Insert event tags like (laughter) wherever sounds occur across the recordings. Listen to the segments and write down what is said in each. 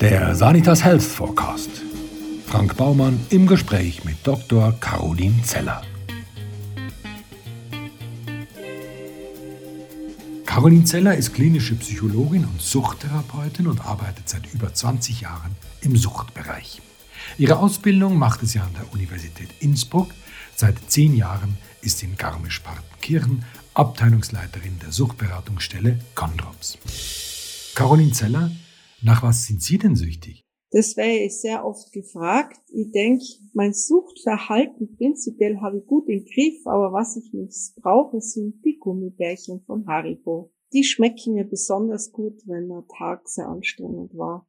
Der Sanitas Health Forecast. Frank Baumann im Gespräch mit Dr. Caroline Zeller. Caroline Zeller ist klinische Psychologin und Suchttherapeutin und arbeitet seit über 20 Jahren im Suchtbereich. Ihre Ausbildung machte sie an der Universität Innsbruck. Seit zehn Jahren ist sie in Garmisch-Partenkirchen Abteilungsleiterin der Suchtberatungsstelle Condrops. Caroline Zeller, nach was sind Sie denn süchtig? Das wäre ich sehr oft gefragt. Ich denke, mein Suchtverhalten prinzipiell habe ich gut im Griff, aber was ich missbrauche, sind die Gummibärchen von Haribo. Die schmecken mir besonders gut, wenn der Tag sehr anstrengend war.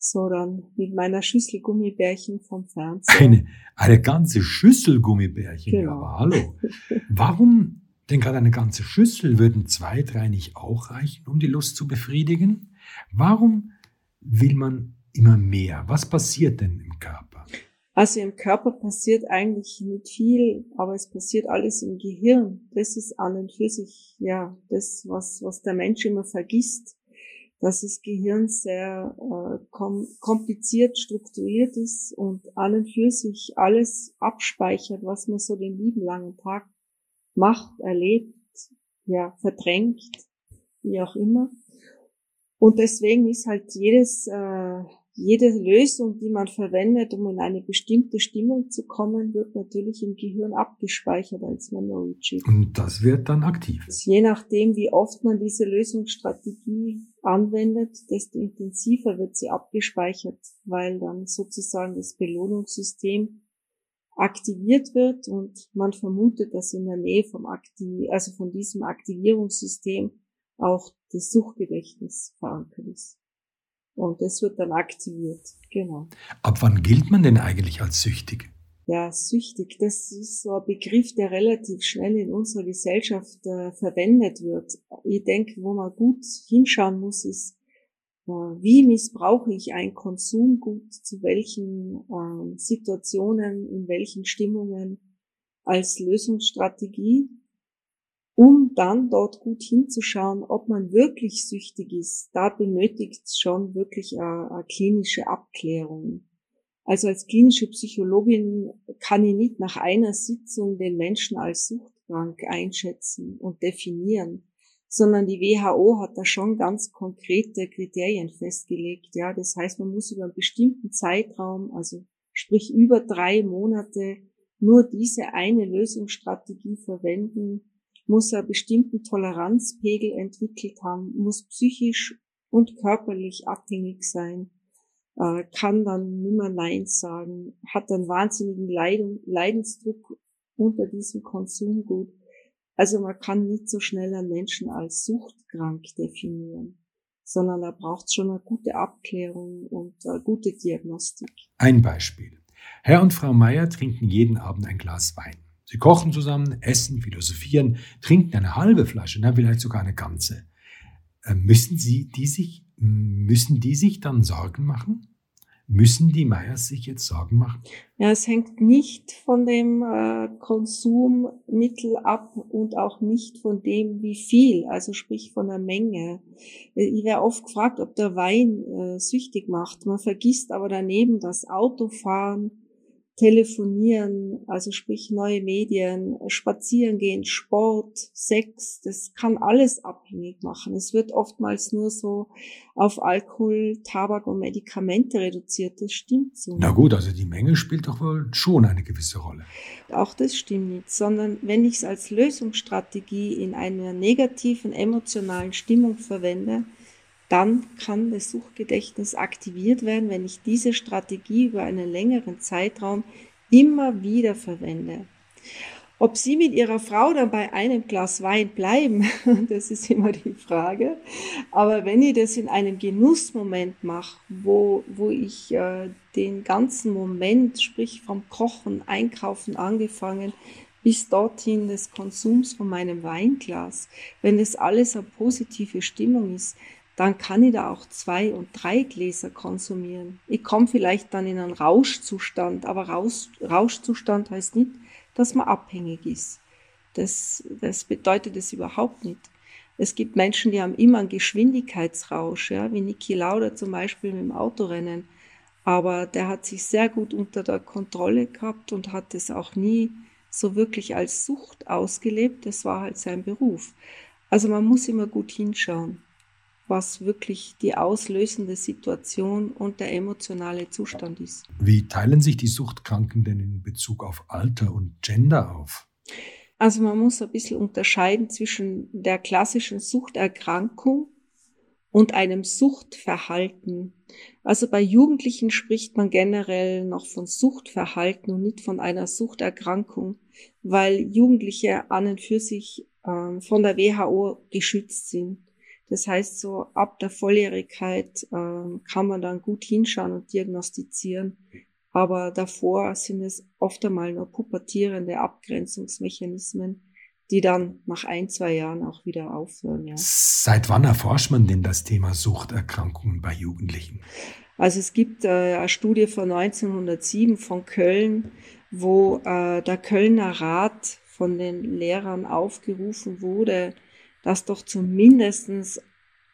So dann mit meiner Schüssel Gummibärchen vom Fernsehen. Eine, eine ganze Schüssel Gummibärchen, genau. ja, aber hallo. (laughs) Warum denn gerade eine ganze Schüssel? Würden zwei, drei nicht auch reichen, um die Lust zu befriedigen? Warum will man immer mehr? Was passiert denn im Körper? Also im Körper passiert eigentlich nicht viel, aber es passiert alles im Gehirn. Das ist an und für sich, ja, das, was, was der Mensch immer vergisst, dass das Gehirn sehr äh, kom kompliziert strukturiert ist und an und für sich alles abspeichert, was man so den lieben langen Tag macht, erlebt, ja, verdrängt, wie auch immer. Und deswegen ist halt jedes, äh, jede Lösung, die man verwendet, um in eine bestimmte Stimmung zu kommen, wird natürlich im Gehirn abgespeichert als Memory Chip. Und das wird dann aktiv. Je nachdem, wie oft man diese Lösungsstrategie anwendet, desto intensiver wird sie abgespeichert, weil dann sozusagen das Belohnungssystem aktiviert wird und man vermutet, dass in der Nähe vom Aktiv also von diesem Aktivierungssystem auch das Suchgedächtnis verankert ist. Und das wird dann aktiviert, genau. Ab wann gilt man denn eigentlich als süchtig? Ja, süchtig, das ist so ein Begriff, der relativ schnell in unserer Gesellschaft äh, verwendet wird. Ich denke, wo man gut hinschauen muss, ist, äh, wie missbrauche ich ein Konsumgut, zu welchen äh, Situationen, in welchen Stimmungen als Lösungsstrategie um dann dort gut hinzuschauen, ob man wirklich süchtig ist. Da benötigt es schon wirklich eine, eine klinische Abklärung. Also als klinische Psychologin kann ich nicht nach einer Sitzung den Menschen als suchtkrank einschätzen und definieren, sondern die WHO hat da schon ganz konkrete Kriterien festgelegt. Ja, das heißt, man muss über einen bestimmten Zeitraum, also sprich über drei Monate, nur diese eine Lösungsstrategie verwenden, muss einen bestimmten Toleranzpegel entwickelt haben, muss psychisch und körperlich abhängig sein, äh, kann dann nimmer Nein sagen, hat einen wahnsinnigen Leiden, Leidensdruck unter diesem Konsumgut. Also man kann nicht so schnell einen Menschen als suchtkrank definieren, sondern da braucht schon eine gute Abklärung und eine gute Diagnostik. Ein Beispiel. Herr und Frau Meier trinken jeden Abend ein Glas Wein. Sie kochen zusammen, essen, philosophieren, trinken eine halbe Flasche, na, vielleicht sogar eine ganze. Äh, müssen Sie die sich, müssen die sich dann Sorgen machen? Müssen die Meyers sich jetzt Sorgen machen? Ja, es hängt nicht von dem äh, Konsummittel ab und auch nicht von dem, wie viel, also sprich von der Menge. Äh, ich werde oft gefragt, ob der Wein süchtig macht. Man vergisst aber daneben das Autofahren, Telefonieren, also sprich neue Medien, spazieren gehen, Sport, Sex, das kann alles abhängig machen. Es wird oftmals nur so auf Alkohol, Tabak und Medikamente reduziert. Das stimmt so. Na gut, also die Menge spielt doch wohl schon eine gewisse Rolle. Auch das stimmt nicht, sondern wenn ich es als Lösungsstrategie in einer negativen emotionalen Stimmung verwende, dann kann das Suchgedächtnis aktiviert werden, wenn ich diese Strategie über einen längeren Zeitraum immer wieder verwende. Ob Sie mit Ihrer Frau dann bei einem Glas Wein bleiben, (laughs) das ist immer die Frage. Aber wenn ich das in einem Genussmoment mache, wo, wo ich äh, den ganzen Moment, sprich vom Kochen, Einkaufen angefangen, bis dorthin des Konsums von meinem Weinglas, wenn das alles eine positive Stimmung ist, dann kann ich da auch zwei und drei Gläser konsumieren. Ich komme vielleicht dann in einen Rauschzustand, aber Rausch, Rauschzustand heißt nicht, dass man abhängig ist. Das, das bedeutet es überhaupt nicht. Es gibt Menschen, die haben immer einen Geschwindigkeitsrausch, ja, wie Niki Lauda zum Beispiel mit dem Autorennen. Aber der hat sich sehr gut unter der Kontrolle gehabt und hat es auch nie so wirklich als Sucht ausgelebt. Das war halt sein Beruf. Also man muss immer gut hinschauen, was wirklich die auslösende Situation und der emotionale Zustand ist. Wie teilen sich die Suchtkranken denn in Bezug auf Alter und Gender auf? Also man muss ein bisschen unterscheiden zwischen der klassischen Suchterkrankung und einem Suchtverhalten. Also bei Jugendlichen spricht man generell noch von Suchtverhalten und nicht von einer Suchterkrankung, weil Jugendliche an und für sich äh, von der WHO geschützt sind. Das heißt, so ab der Volljährigkeit äh, kann man dann gut hinschauen und diagnostizieren. Aber davor sind es oft einmal nur pubertierende Abgrenzungsmechanismen, die dann nach ein, zwei Jahren auch wieder aufhören. Ja. Seit wann erforscht man denn das Thema Suchterkrankungen bei Jugendlichen? Also es gibt äh, eine Studie von 1907 von Köln, wo äh, der Kölner Rat von den Lehrern aufgerufen wurde, dass doch zumindestens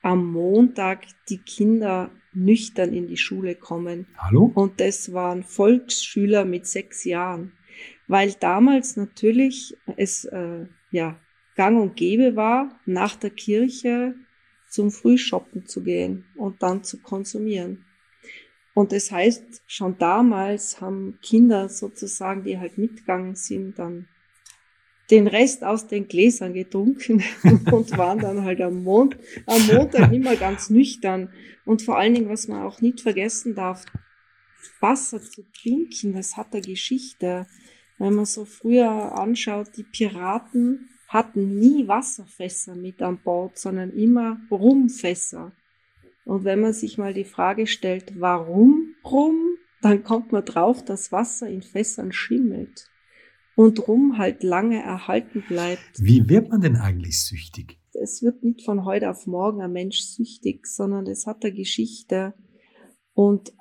am Montag die Kinder nüchtern in die Schule kommen. Hallo? Und das waren Volksschüler mit sechs Jahren. Weil damals natürlich es äh, ja gang und gäbe war, nach der Kirche zum Frühshoppen zu gehen und dann zu konsumieren. Und das heißt, schon damals haben Kinder sozusagen, die halt mitgegangen sind, dann den Rest aus den Gläsern getrunken (laughs) und waren dann halt am, Mond, am Montag immer ganz nüchtern. Und vor allen Dingen, was man auch nicht vergessen darf, Wasser zu trinken, das hat eine Geschichte. Wenn man so früher anschaut, die Piraten hatten nie Wasserfässer mit an Bord, sondern immer Rumfässer. Und wenn man sich mal die Frage stellt, warum Rum, dann kommt man drauf, dass Wasser in Fässern schimmelt und Rum halt lange erhalten bleibt. Wie wird man denn eigentlich süchtig? Es wird nicht von heute auf morgen ein Mensch süchtig, sondern es hat eine Geschichte. Und,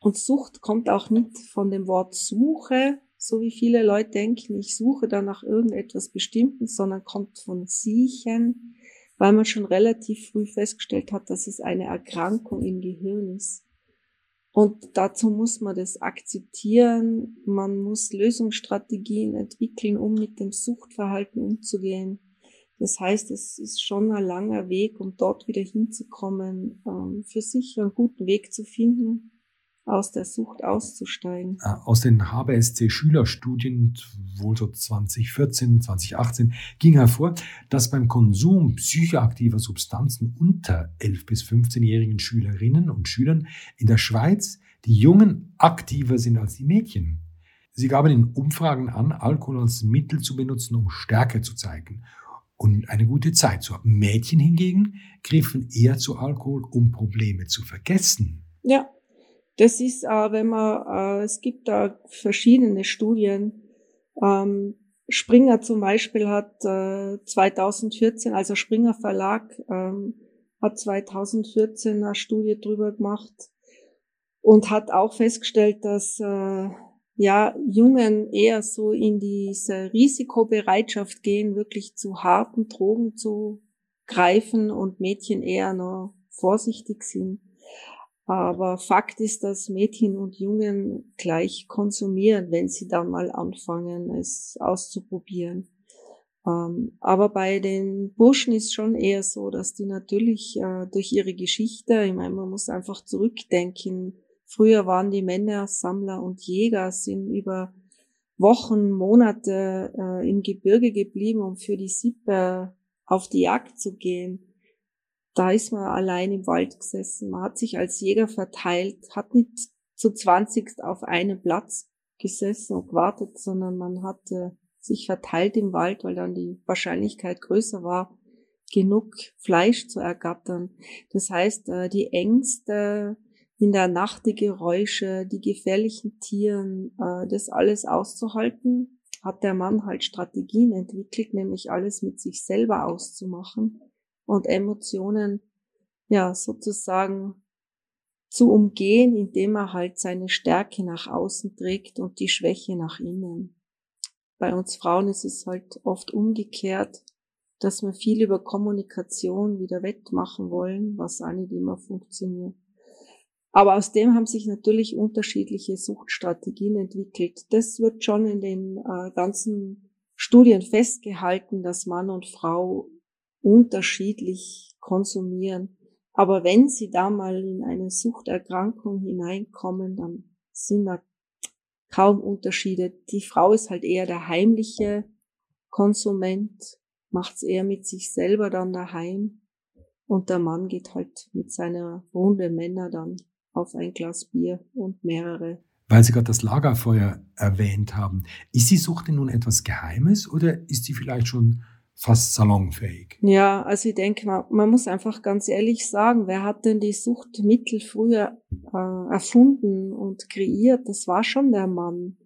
und Sucht kommt auch nicht von dem Wort Suche, so wie viele Leute denken, ich suche da nach irgendetwas Bestimmten, sondern kommt von Siechen, weil man schon relativ früh festgestellt hat, dass es eine Erkrankung im Gehirn ist. Und dazu muss man das akzeptieren. Man muss Lösungsstrategien entwickeln, um mit dem Suchtverhalten umzugehen. Das heißt, es ist schon ein langer Weg, um dort wieder hinzukommen, ähm, für sich einen guten Weg zu finden, aus der Sucht auszusteigen. Äh, aus den HBSC-Schülerstudien, wohl so 2014, 2018, ging hervor, dass beim Konsum psychoaktiver Substanzen unter 11- bis 15-jährigen Schülerinnen und Schülern in der Schweiz die Jungen aktiver sind als die Mädchen. Sie gaben in Umfragen an, Alkohol als Mittel zu benutzen, um Stärke zu zeigen und eine gute Zeit zu haben. Mädchen hingegen griffen eher zu Alkohol, um Probleme zu vergessen. Ja, das ist, äh, wenn man, äh, es gibt da verschiedene Studien. Ähm, Springer zum Beispiel hat äh, 2014, also Springer Verlag ähm, hat 2014 eine Studie drüber gemacht und hat auch festgestellt, dass äh, ja Jungen eher so in diese Risikobereitschaft gehen, wirklich zu harten Drogen zu greifen und Mädchen eher noch vorsichtig sind. Aber Fakt ist, dass Mädchen und Jungen gleich konsumieren, wenn sie dann mal anfangen, es auszuprobieren. Ähm, aber bei den Burschen ist schon eher so, dass die natürlich äh, durch ihre Geschichte, ich meine, man muss einfach zurückdenken, früher waren die Männer Sammler und Jäger, sind über Wochen, Monate äh, im Gebirge geblieben, um für die Sippe auf die Jagd zu gehen da ist man allein im Wald gesessen. Man hat sich als Jäger verteilt, hat nicht zu zwanzigst auf einem Platz gesessen und gewartet, sondern man hatte sich verteilt im Wald, weil dann die Wahrscheinlichkeit größer war, genug Fleisch zu ergattern. Das heißt, äh, die Ängste in der Nacht, die Geräusche, die gefährlichen Tieren, äh, das alles auszuhalten, hat der Mann halt Strategien entwickelt, nämlich alles mit sich selber auszumachen und Emotionen ja sozusagen zu umgehen, indem er halt seine Stärke nach außen trägt und die Schwäche nach innen. Bei uns Frauen ist es halt oft umgekehrt. dass wir viel über Kommunikation wieder wettmachen wollen, was auch nicht immer funktioniert. Aber aus dem haben sich natürlich unterschiedliche Suchtstrategien entwickelt. Das wird schon in den äh, ganzen Studien festgehalten, dass Mann und Frau unterschiedlich konsumieren. Aber wenn sie da mal in eine Suchterkrankung hineinkommen, dann sind da kaum Unterschiede. Die Frau ist halt eher der heimliche Konsument, macht's eher mit sich selber dann daheim. Und der Mann geht halt mit seiner Runde Männer dann auf ein Glas Bier und mehrere. Weil Sie gerade das Lagerfeuer erwähnt haben, ist die Sucht denn nun etwas Geheimes oder ist sie vielleicht schon fast salonfähig. Ja, also ich denke, man, man muss einfach ganz ehrlich sagen, wer hat denn die Suchtmittel früher äh, erfunden und kreiert? Das war schon der Mann.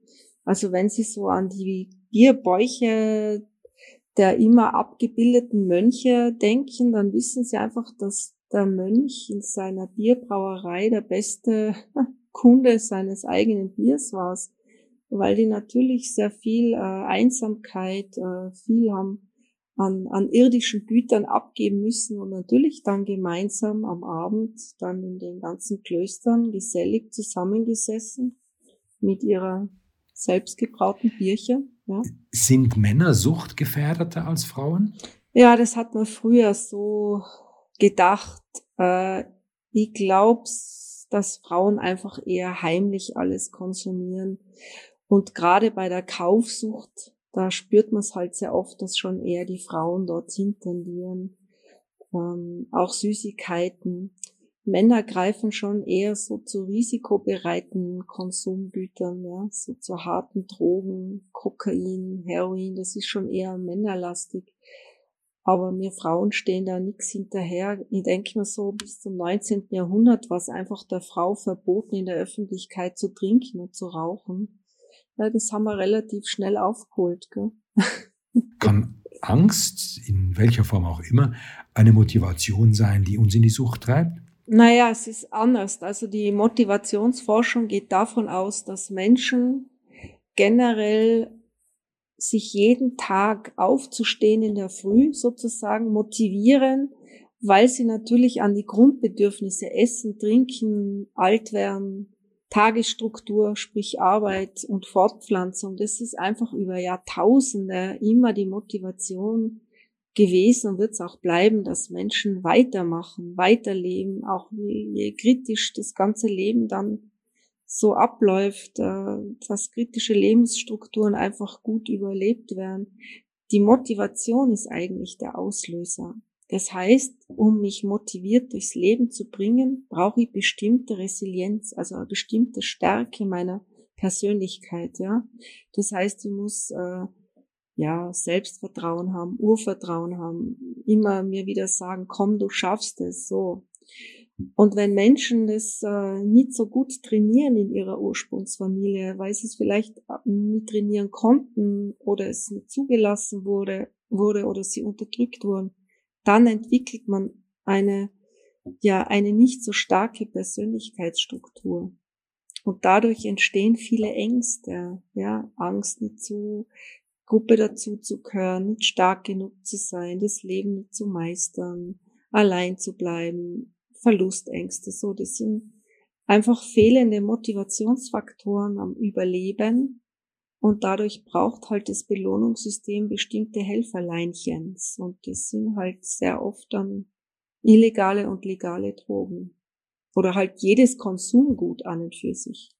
Also wenn Sie so an die Bierbäuche der immer abgebildeten Mönche denken, dann wissen Sie einfach, dass der Mönch in seiner Bierbrauerei der beste (laughs) Kunde seines eigenen Biers war, weil die natürlich sehr viel äh, Einsamkeit, äh, viel haben an, an irdischen Gütern abgeben müssen und natürlich dann gemeinsam am Abend dann in den ganzen Klöstern gesellig zusammengesessen mit ihrer selbstgebrauten Bierchen. Ja. Sind Männer suchtgefährdeter als Frauen? Ja, das hat man früher so gedacht. Äh, ich glaube, dass Frauen einfach eher heimlich alles konsumieren. Und gerade bei der Kaufsucht da spürt man es halt sehr oft, dass schon eher die Frauen dorthin tendieren. Ähm, auch Süßigkeiten. Männer greifen schon eher so zu risikobereiten Konsumgütern, ja, so zu harten Drogen, Kokain, Heroin, das ist schon eher männerlastig. Aber wir Frauen stehen da nichts hinterher. Ich denke mir so, bis zum 19. Jahrhundert war es einfach der Frau verboten, in der Öffentlichkeit zu trinken und zu rauchen. Ja, das haben wir relativ schnell aufgeholt. Gell? Kann Angst, in welcher Form auch immer, eine Motivation sein, die uns in die Sucht treibt? Naja, es ist anders. Also die Motivationsforschung geht davon aus, dass Menschen generell sich jeden Tag aufzustehen in der Früh sozusagen motivieren, weil sie natürlich an die Grundbedürfnisse Essen, Trinken, alt werden, Tagesstruktur, sprich Arbeit und Fortpflanzung, das ist einfach über Jahrtausende immer die Motivation gewesen und wird es auch bleiben, dass Menschen weitermachen, weiterleben, auch je, je kritisch das ganze Leben dann so abläuft, äh, dass kritische Lebensstrukturen einfach gut überlebt werden. Die Motivation ist eigentlich der Auslöser. Das heißt, um mich motiviert durchs Leben zu bringen, brauche ich bestimmte Resilienz, also eine bestimmte Stärke meiner Persönlichkeit, ja. Das heißt, ich muss äh, ja Selbstvertrauen haben, Urvertrauen haben, immer mir wieder sagen, komm, du schaffst es, so. Und wenn Menschen das äh, nicht so gut trainieren in ihrer Ursprungsfamilie, weil sie es vielleicht äh, nicht trainieren konnten oder es nicht zugelassen wurde, wurde oder sie unterdrückt wurden, dann entwickelt man eine, ja, eine nicht so starke Persönlichkeitsstruktur. Und dadurch entstehen viele Ängste, ja, Angst nicht zu Gruppe dazu zu gehören, nicht stark genug zu sein, das Leben nicht zu meistern, allein zu bleiben, Verlustängste, so, das sind einfach fehlende Motivationsfaktoren am Überleben, und dadurch braucht halt das Belohnungssystem bestimmte Helferleinchens. Und das sind halt sehr oft dann illegale und legale Drogen. Oder halt jedes Konsumgut an und für sich,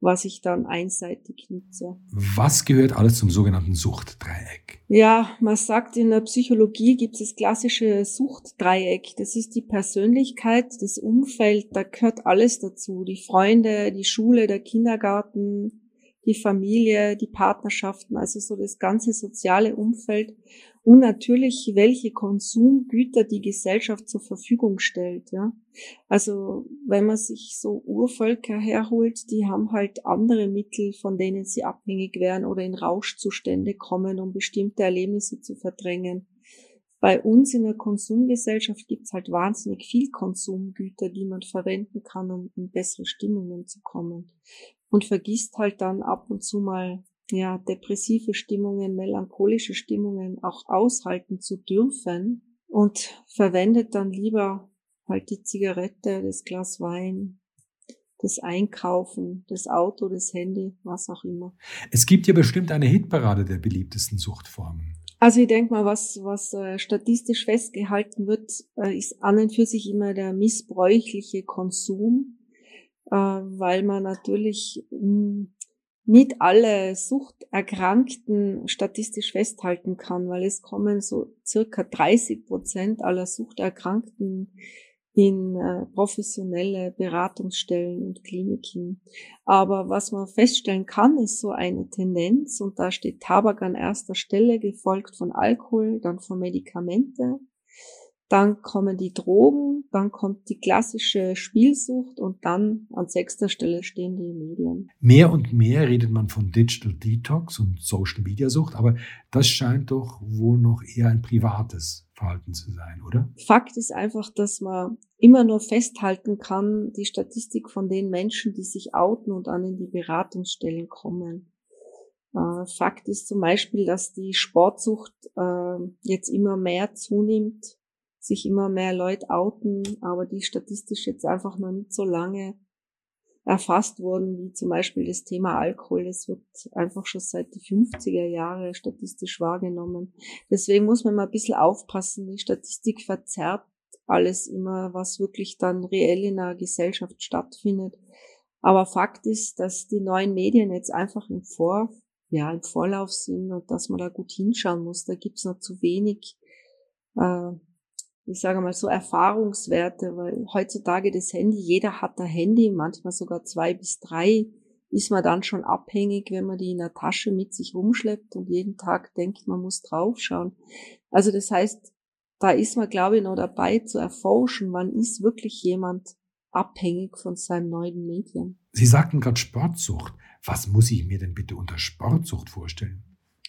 was ich dann einseitig nutze. Was gehört alles zum sogenannten Suchtdreieck? Ja, man sagt in der Psychologie gibt es das klassische Suchtdreieck. Das ist die Persönlichkeit, das Umfeld, da gehört alles dazu. Die Freunde, die Schule, der Kindergarten, die Familie, die Partnerschaften, also so das ganze soziale Umfeld und natürlich welche Konsumgüter die Gesellschaft zur Verfügung stellt, ja. Also, wenn man sich so Urvölker herholt, die haben halt andere Mittel, von denen sie abhängig wären oder in Rauschzustände kommen, um bestimmte Erlebnisse zu verdrängen. Bei uns in der Konsumgesellschaft gibt's halt wahnsinnig viel Konsumgüter, die man verwenden kann, um in bessere Stimmungen zu kommen und vergisst halt dann ab und zu mal ja, depressive Stimmungen, melancholische Stimmungen auch aushalten zu dürfen und verwendet dann lieber halt die Zigarette, das Glas Wein, das Einkaufen, das Auto, das Handy, was auch immer. Es gibt ja bestimmt eine Hitparade der beliebtesten Suchtformen. Also ich denke mal, was, was äh, statistisch festgehalten wird, äh, ist an und für sich immer der missbräuchliche Konsum, äh, weil man natürlich hm, nicht alle Suchterkrankten statistisch festhalten kann, weil es kommen so circa 30 Prozent aller Suchterkrankten in äh, professionelle Beratungsstellen und Kliniken. Aber was man feststellen kann, ist so eine Tendenz und da steht Tabak an erster Stelle, gefolgt von Alkohol, dann von Medikamente, dann kommen die Drogen, dann kommt die klassische Spielsucht und dann an sechster Stelle stehen die Medien. Mehr und mehr redet man von Digital Detox und Social Media Sucht, aber das scheint doch wohl noch eher ein privates Verhalten zu sein, oder? Fakt ist einfach, dass man immer nur festhalten kann, die Statistik von den Menschen, die sich outen und dann in die Beratungsstellen kommen. Äh, Fakt ist zum Beispiel, dass die Sportsucht äh, jetzt immer mehr zunimmt sich immer mehr Leute outen, aber die statistisch jetzt einfach noch nicht so lange erfasst wurden, wie zum Beispiel das Thema Alkohol. Das wird einfach schon seit die 50er Jahre statistisch wahrgenommen. Deswegen muss man mal ein bisschen aufpassen. Die Statistik verzerrt alles immer, was wirklich dann reell in einer Gesellschaft stattfindet. Aber Fakt ist, dass die neuen Medien jetzt einfach im Vor, ja, im Vorlauf sind und dass man da gut hinschauen muss. Da gibt's noch zu wenig äh, ich sage mal so Erfahrungswerte, weil heutzutage das Handy, jeder hat ein Handy, manchmal sogar zwei bis drei, ist man dann schon abhängig, wenn man die in der Tasche mit sich rumschleppt und jeden Tag denkt, man muss draufschauen. Also das heißt, da ist man, glaube ich, noch dabei zu erforschen, wann ist wirklich jemand abhängig von seinem neuen Medien. Sie sagten gerade Sportsucht. Was muss ich mir denn bitte unter Sportsucht vorstellen?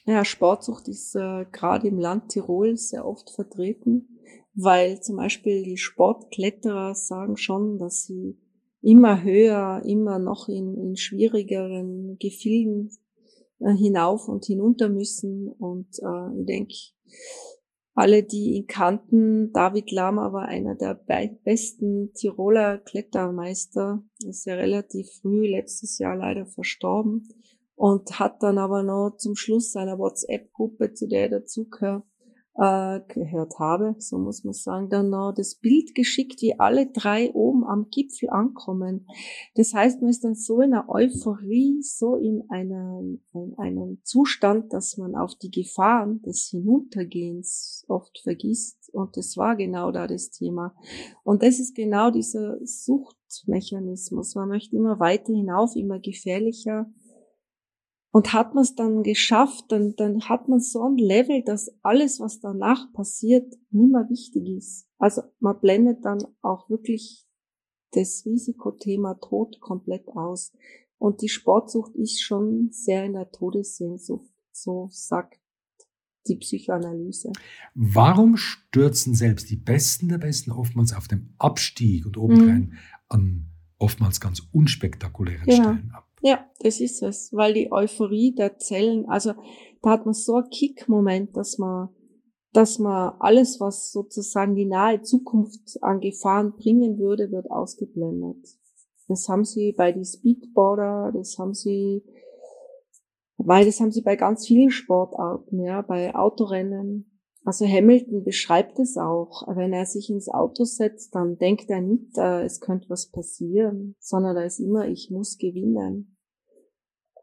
Ja, Sportsucht ist äh, gerade im Land Tirol sehr oft vertreten weil zum Beispiel die Sportkletterer sagen schon, dass sie immer höher, immer noch in, in schwierigeren Gefilden äh, hinauf und hinunter müssen. Und äh, ich denke, alle, die ihn kannten, David Lama war einer der besten Tiroler Klettermeister, ist ja relativ früh letztes Jahr leider verstorben und hat dann aber noch zum Schluss seiner WhatsApp-Gruppe, zu der er dazugehört, äh, gehört habe, so muss man sagen, dann noch das Bild geschickt, wie alle drei oben am Gipfel ankommen. Das heißt, man ist dann so in einer Euphorie, so in, einer, in einem Zustand, dass man auf die Gefahren des Hinuntergehens oft vergisst. Und das war genau da das Thema. Und das ist genau dieser Suchtmechanismus. Man möchte immer weiter hinauf, immer gefährlicher und hat man es dann geschafft, dann, dann hat man so ein Level, dass alles, was danach passiert, nicht mehr wichtig ist. Also man blendet dann auch wirklich das Risikothema Tod komplett aus. Und die Sportsucht ist schon sehr in der Todessehnsucht, so sagt die Psychoanalyse. Warum stürzen selbst die Besten der Besten oftmals auf dem Abstieg und obendrein mhm. an oftmals ganz unspektakulären ja. Stellen ab? Ja, das ist es, weil die Euphorie der Zellen, also da hat man so einen Kick-Moment, dass man, dass man alles, was sozusagen die nahe Zukunft an Gefahren bringen würde, wird ausgeblendet. Das haben sie bei die Speedboarder, das haben sie, weil das haben sie bei ganz vielen Sportarten, ja, bei Autorennen, also Hamilton beschreibt es auch. Wenn er sich ins Auto setzt, dann denkt er nicht, äh, es könnte was passieren, sondern da ist immer, ich muss gewinnen.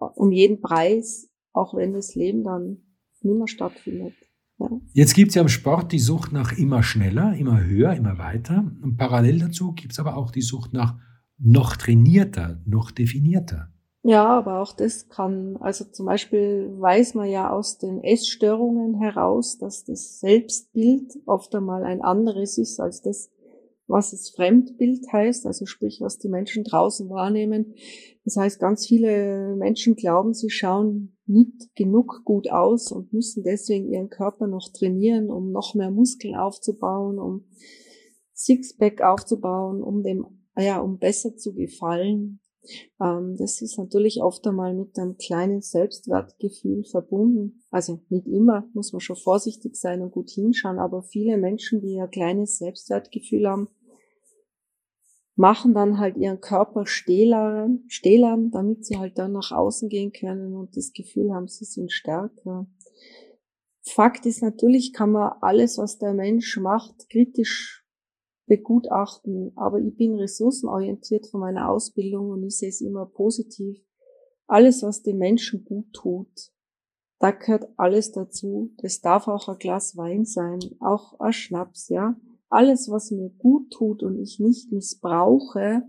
Um jeden Preis, auch wenn das Leben dann nicht mehr stattfindet. Ja. Jetzt gibt es ja im Sport die Sucht nach immer schneller, immer höher, immer weiter. Und parallel dazu gibt es aber auch die Sucht nach noch trainierter, noch definierter. Ja, aber auch das kann, also zum Beispiel weiß man ja aus den Essstörungen heraus, dass das Selbstbild oft einmal ein anderes ist als das, was das Fremdbild heißt, also sprich, was die Menschen draußen wahrnehmen. Das heißt, ganz viele Menschen glauben, sie schauen nicht genug gut aus und müssen deswegen ihren Körper noch trainieren, um noch mehr Muskeln aufzubauen, um Sixpack aufzubauen, um dem, ja, um besser zu gefallen Ähm, das ist natürlich oft einmal mit einem kleinen Selbstwertgefühl verbunden. Also nicht immer, muss man schon vorsichtig sein und gut hinschauen, aber viele Menschen, die ein kleines Selbstwertgefühl haben, machen dann halt ihren Körper stählern, stählern, damit sie halt dann nach außen gehen können und das Gefühl haben, sie sind stärker. Fakt ist natürlich, kann man alles, was der Mensch macht, kritisch begutachten, aber ich bin ressourcenorientiert von meiner Ausbildung und ich sehe es immer positiv. Alles, was dem Menschen gut tut, da gehört alles dazu. Das darf auch ein Glas Wein sein, auch ein Schnaps, ja alles, was mir gut tut und ich nicht missbrauche,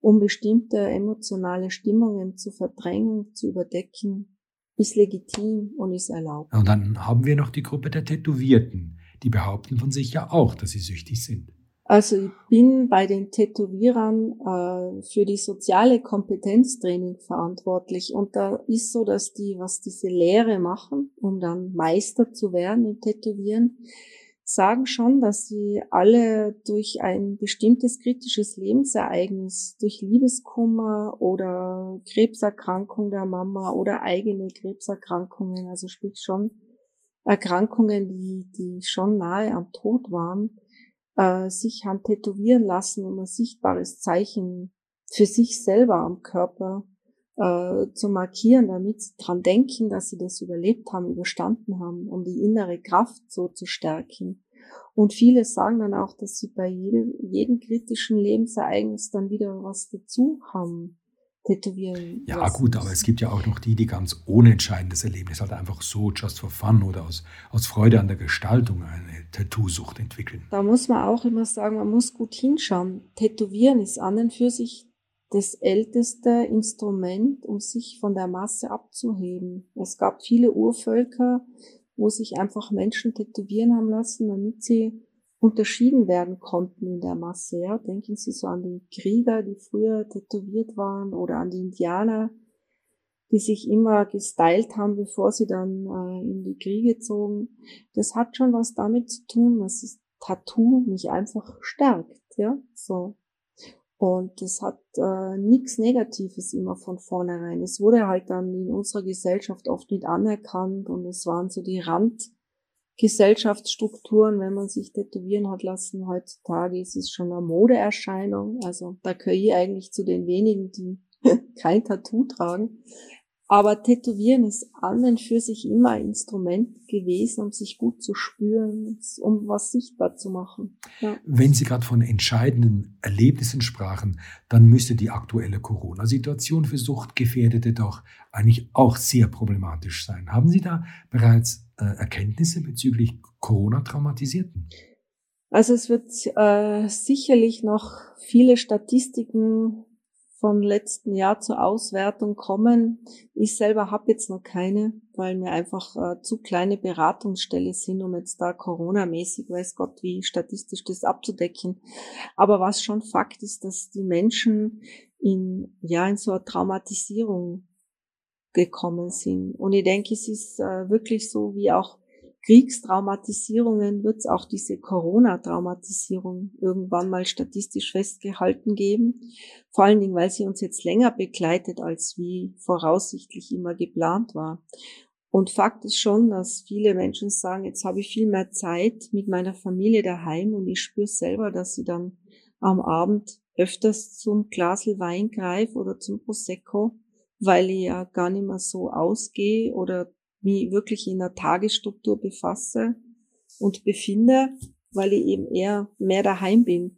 um bestimmte emotionale Stimmungen zu verdrängen, zu überdecken, ist legitim und ist erlaubt. Und dann haben wir noch die Gruppe der Tätowierten. Die behaupten von sich ja auch, dass sie süchtig sind. Also ich bin bei den Tätowierern äh, für die soziale Kompetenztraining verantwortlich und da ist so, dass die, was diese Lehre machen, um dann Meister zu werden im Tätowieren, sagen schon, dass sie alle durch ein bestimmtes kritisches Lebensereignis, durch Liebeskummer oder Krebserkrankung der Mama oder eigene Krebserkrankungen, also sprich schon Erkrankungen, die, die schon nahe am Tod waren, äh, sich haben tätowieren lassen, um ein sichtbares Zeichen für sich selber am Körper äh, zu markieren, damit sie dran denken, dass sie das überlebt haben, überstanden haben, um die innere Kraft so zu stärken. Und viele sagen dann auch, dass sie bei jedem, jedem kritischen Lebensereignis dann wieder was dazu haben. Tätowieren. Ja, gut, aber es gibt ja auch noch die, die ganz ohne entscheidendes Erlebnis halt einfach so just for fun oder aus, aus Freude an der Gestaltung eine Tattoo-Sucht entwickeln. Da muss man auch immer sagen, man muss gut hinschauen. Tätowieren ist an und für sich das älteste Instrument, um sich von der Masse abzuheben. Es gab viele Urvölker, wo sich einfach Menschen tätowieren haben lassen, damit sie unterschieden werden konnten in der Masse. Ja. Denken Sie so an die Krieger, die früher tätowiert waren, oder an die Indianer, die sich immer gestylt haben, bevor sie dann äh, in die Kriege zogen. Das hat schon was damit zu tun, dass das Tattoo mich einfach stärkt. Ja, so. Und das hat äh, nichts Negatives immer von vornherein. Es wurde halt dann in unserer Gesellschaft oft nicht anerkannt und es waren so die Randgesellschaftsstrukturen, wenn man sich tätowieren hat lassen. Heutzutage ist es schon eine Modeerscheinung. Also da gehöre ich eigentlich zu den wenigen, die (laughs) kein Tattoo tragen. Aber Tätowieren ist an und für sich immer ein Instrument gewesen, um sich gut zu spüren, um was sichtbar zu machen. Ja. Wenn Sie gerade von entscheidenden Erlebnissen sprachen, dann müsste die aktuelle Corona-Situation für Suchtgefährdete doch eigentlich auch sehr problematisch sein. Haben Sie da bereits äh, Erkenntnisse bezüglich Corona-Traumatisierten? Also es wird äh, sicherlich noch viele Statistiken vom letzten Jahr zur Auswertung kommen. Ich selber habe jetzt noch keine, weil mir einfach äh, zu kleine Beratungsstelle sind, um jetzt da Corona-mäßig, weiß Gott, wie statistisch das abzudecken. Aber was schon Fakt ist, dass die Menschen in, ja, in so eine Traumatisierung gekommen sind. Und ich denke, es ist äh, wirklich so, wie auch Kriegstraumatisierungen wird es auch diese Corona-Traumatisierung irgendwann mal statistisch festgehalten geben. Vor allen Dingen, weil sie uns jetzt länger begleitet, als wie voraussichtlich immer geplant war. Und Fakt ist schon, dass viele Menschen sagen, jetzt habe ich viel mehr Zeit mit meiner Familie daheim und ich spüre selber, dass sie dann am Abend öfters zum Glasel Wein greife oder zum Prosecco, weil ich ja gar nicht mehr so ausgehe oder mich wirklich in der Tagesstruktur befasse und befinde, weil ich eben eher mehr daheim bin.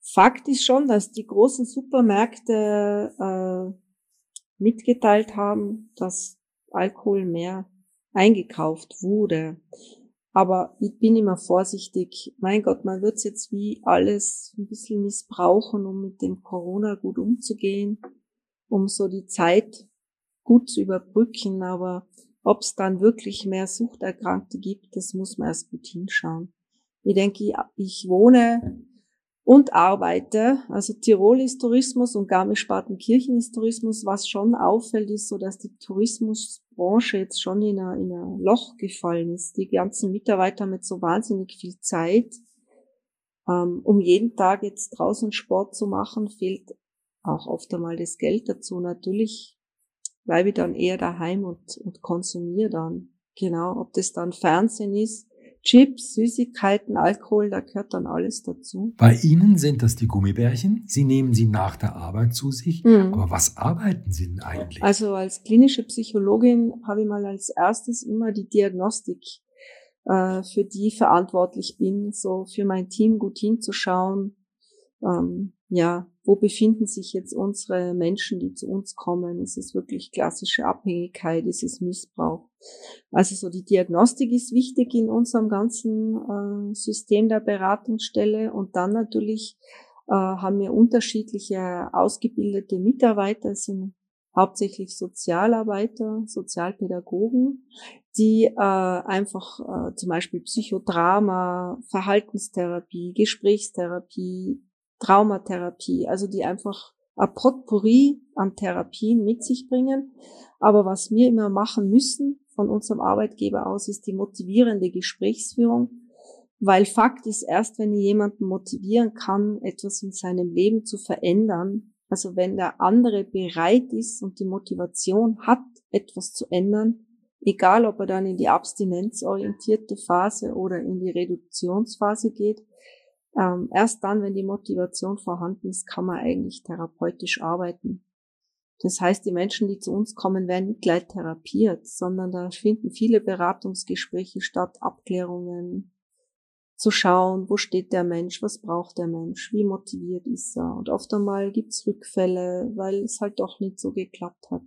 Fakt ist schon, dass die großen Supermärkte äh, mitgeteilt haben, dass Alkohol mehr eingekauft wurde. Aber ich bin immer vorsichtig. Mein Gott, man wird jetzt wie alles ein bisschen missbrauchen, um mit dem Corona gut umzugehen, um so die Zeit gut zu überbrücken. Aber ob es dann wirklich mehr Suchterkrankte gibt, das muss man erst gut hinschauen. Ich denke, ich wohne und arbeite. Also Tirol ist Tourismus und Garmisch-Partenkirchen ist Tourismus. Was schon auffällt, ist so, dass die Tourismusbranche jetzt schon in ein, in ein Loch gefallen ist. Die ganzen Mitarbeiter mit so wahnsinnig viel Zeit. Ähm, um jeden Tag jetzt draußen Sport zu machen, fehlt auch oft einmal das Geld dazu. Natürlich bleibe ich dann eher daheim und, und konsumiere dann. Genau, ob das dann Fernsehen ist, Chips, Süßigkeiten, Alkohol, da gehört dann alles dazu. Bei Ihnen sind das die Gummibärchen. Sie nehmen sie nach der Arbeit zu sich. Mhm. Aber was arbeiten Sie denn eigentlich? Also als klinische Psychologin habe ich mal als erstes immer die Diagnostik, äh, für die verantwortlich bin, so für mein Team gut hinzuschauen. Ähm, ja, wo befinden sich jetzt unsere Menschen, die zu uns kommen? Ist es wirklich klassische Abhängigkeit? Ist es Missbrauch? Also so die Diagnostik ist wichtig in unserem ganzen äh, System der Beratungsstelle und dann natürlich äh, haben wir unterschiedliche ausgebildete Mitarbeiter, es sind hauptsächlich Sozialarbeiter, Sozialpädagogen, die äh, einfach äh, zum Beispiel Psychodrama, Verhaltenstherapie, Gesprächstherapie, Traumatherapie, also die einfach ein Potpourri an Therapien mit sich bringen. Aber was wir immer machen müssen von unserem Arbeitgeber aus, ist die motivierende Gesprächsführung. Weil Fakt ist, erst wenn ich jemanden motivieren kann, etwas in seinem Leben zu verändern, also wenn der andere bereit ist und die Motivation hat, etwas zu ändern, egal ob er dann in die abstinenzorientierte Phase oder in die Reduktionsphase geht, ähm, erst dann, wenn die Motivation vorhanden ist, kann man eigentlich therapeutisch arbeiten. Das heißt, die Menschen, die zu uns kommen, werden nicht gleich therapiert, sondern da finden viele Beratungsgespräche statt, Abklärungen, zu schauen, wo steht der Mensch, was braucht der Mensch, wie motiviert ist er. Und oft einmal gibt's Rückfälle, weil es halt doch nicht so geklappt hat.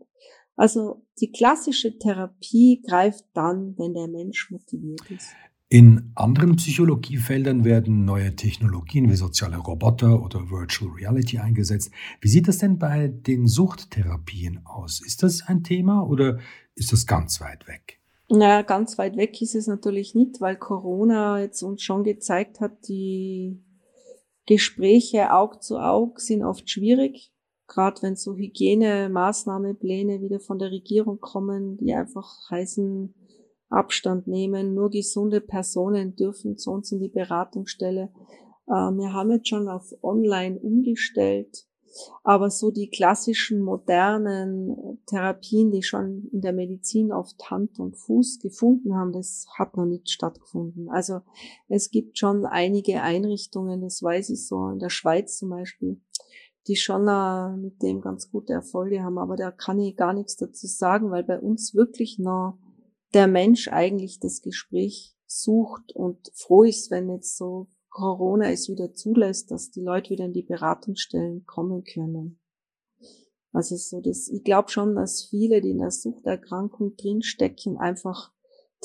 Also die klassische Therapie greift dann, wenn der Mensch motiviert ist. In anderen Psychologiefeldern werden neue Technologien wie soziale Roboter oder Virtual Reality eingesetzt. Wie sieht das denn bei den Suchttherapien aus? Ist das ein Thema oder ist das ganz weit weg? Naja, ganz weit weg ist es natürlich nicht, weil Corona jetzt uns schon gezeigt hat, die Gespräche Aug zu Aug sind oft schwierig. Gerade wenn so Hygienemaßnahmepläne wieder von der Regierung kommen, die einfach heißen, Abstand nehmen. Nur gesunde Personen dürfen zu uns in die Beratungsstelle. Äh, wir haben jetzt schon auf Online umgestellt, aber so die klassischen modernen Therapien, die schon in der Medizin oft Hand und Fuß gefunden haben, das hat noch nicht stattgefunden. Also es gibt schon einige Einrichtungen, das weiß ich so, in der Schweiz zum Beispiel, die schon äh, mit dem ganz gute Erfolge haben, aber da kann ich gar nichts dazu sagen, weil bei uns wirklich noch der Mensch eigentlich das Gespräch sucht und froh ist, wenn jetzt so Corona es wieder zulässt, dass die Leute wieder in die Beratungsstellen kommen können. Also so das, ich glaube schon, dass viele, die in der Suchterkrankung drinstecken, einfach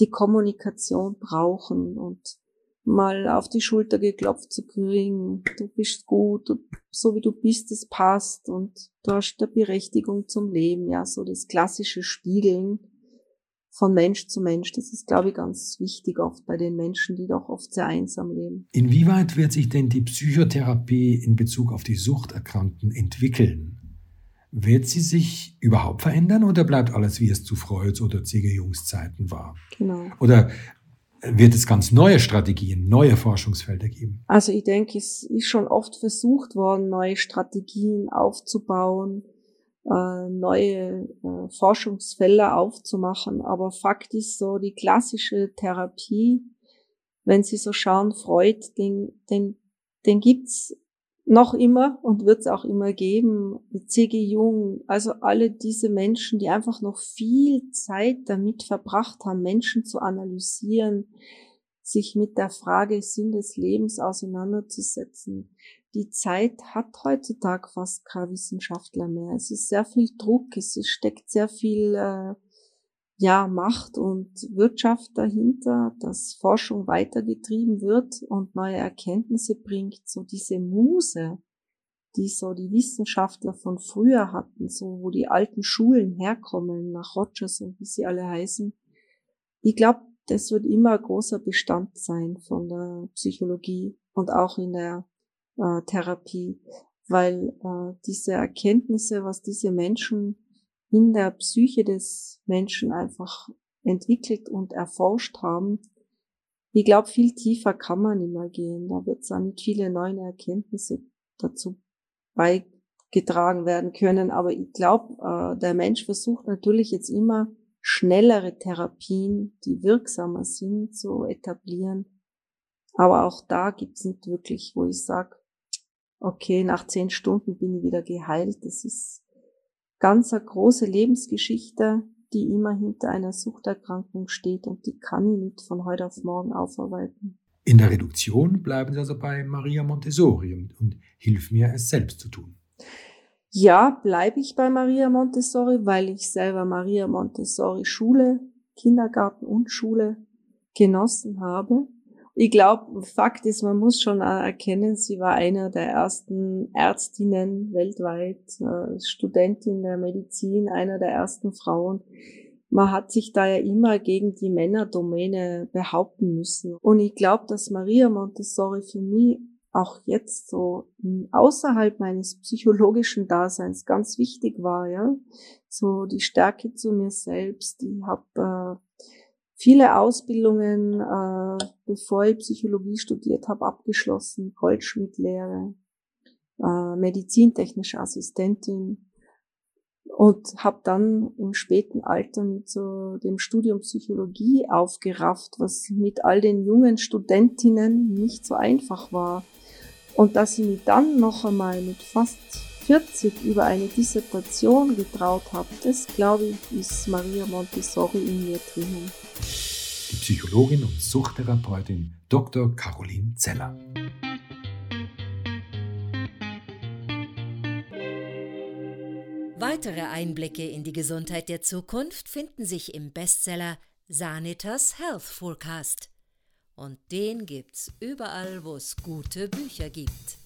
die Kommunikation brauchen und mal auf die Schulter geklopft zu kriegen, du bist gut, du, so wie du bist, es passt und du hast eine Berechtigung zum Leben, ja, so das klassische Spiegeln von Mensch zu Mensch. Das ist, glaube ich, ganz wichtig oft bei den Menschen, die doch oft sehr einsam leben. Inwieweit wird sich denn die Psychotherapie in Bezug auf die Suchterkrankten entwickeln? Wird sie sich überhaupt verändern oder bleibt alles, wie es zu Freuds oder C.G. Jungs Zeiten war? Genau. Oder wird es ganz neue Strategien, neue Forschungsfelder geben? Also ich denke, es ist schon oft versucht worden, neue Strategien aufzubauen, äh, neue äh, Forschungsfelder aufzumachen. Aber Fakt ist so, die klassische Therapie, wenn Sie so schauen, Freud, den, den, den gibt's noch immer und wird es auch immer geben. C.G. Jung, also alle diese Menschen, die einfach noch viel Zeit damit verbracht haben, Menschen zu analysieren, sich mit der Frage Sinn des Lebens auseinanderzusetzen die Zeit hat heutzutage fast kein Wissenschaftler mehr. Es ist sehr viel Druck, es steckt sehr viel äh, ja, Macht und Wirtschaft dahinter, dass Forschung weitergetrieben wird und neue Erkenntnisse bringt. So diese Muse, die so die Wissenschaftler von früher hatten, so wo die alten Schulen herkommen, nach Rogers und wie sie alle heißen. Ich glaube, das wird immer ein großer Bestand sein von der Psychologie und auch in der äh, Therapie, weil äh, diese Erkenntnisse, was diese Menschen in der Psyche des Menschen einfach entwickelt und erforscht haben, ich glaube, viel tiefer kann man mehr gehen. Da wird es auch nicht viele neue Erkenntnisse dazu bei getragen werden können. Aber ich glaube, äh, der Mensch versucht natürlich jetzt immer schnellere Therapien, die wirksamer sind, zu etablieren. Aber auch da gibt's nicht wirklich, wo ich sage, okay, nach zehn Stunden bin ich wieder geheilt. Das ist ganz eine große Lebensgeschichte, die immer hinter einer Suchterkrankung steht und die kann ich nicht von heute auf morgen aufarbeiten. In der Reduktion bleiben Sie also bei Maria Montessori und, und hilf mir, es selbst zu tun. Ja, bleibe ich bei Maria Montessori, weil ich selber Maria Montessori Schule, Kindergarten und Schule genossen habe. Ich glaube, Fakt ist, man muss schon erkennen, sie war einer der ersten Ärztinnen weltweit, äh, Studentin der Medizin, einer der ersten Frauen. Man hat sich da ja immer gegen die Männerdomäne behaupten müssen. Und ich glaube, dass Maria Montessori für mich auch jetzt so außerhalb meines psychologischen Daseins ganz wichtig war, ja. So die Stärke zu mir selbst. Ich habe äh, viele Ausbildungen, äh, bevor ich Psychologie studiert habe, abgeschlossen. Goldschmidtlehre, äh, medizintechnische Assistentin und habe dann im späten Alter mit so dem Studium Psychologie aufgerafft, was mit all den jungen Studentinnen nicht so einfach war. Und dass ich mich dann noch einmal mit fast 40 über eine Dissertation getraut habe, das glaube ich, ist Maria Montessori in mir drinnen. Die Psychologin und Suchttherapeutin Dr. Caroline Zeller. Weitere Einblicke in die Gesundheit der Zukunft finden sich im Bestseller Sanitas Health Forecast. Und den gibt's überall, wo es gute Bücher gibt.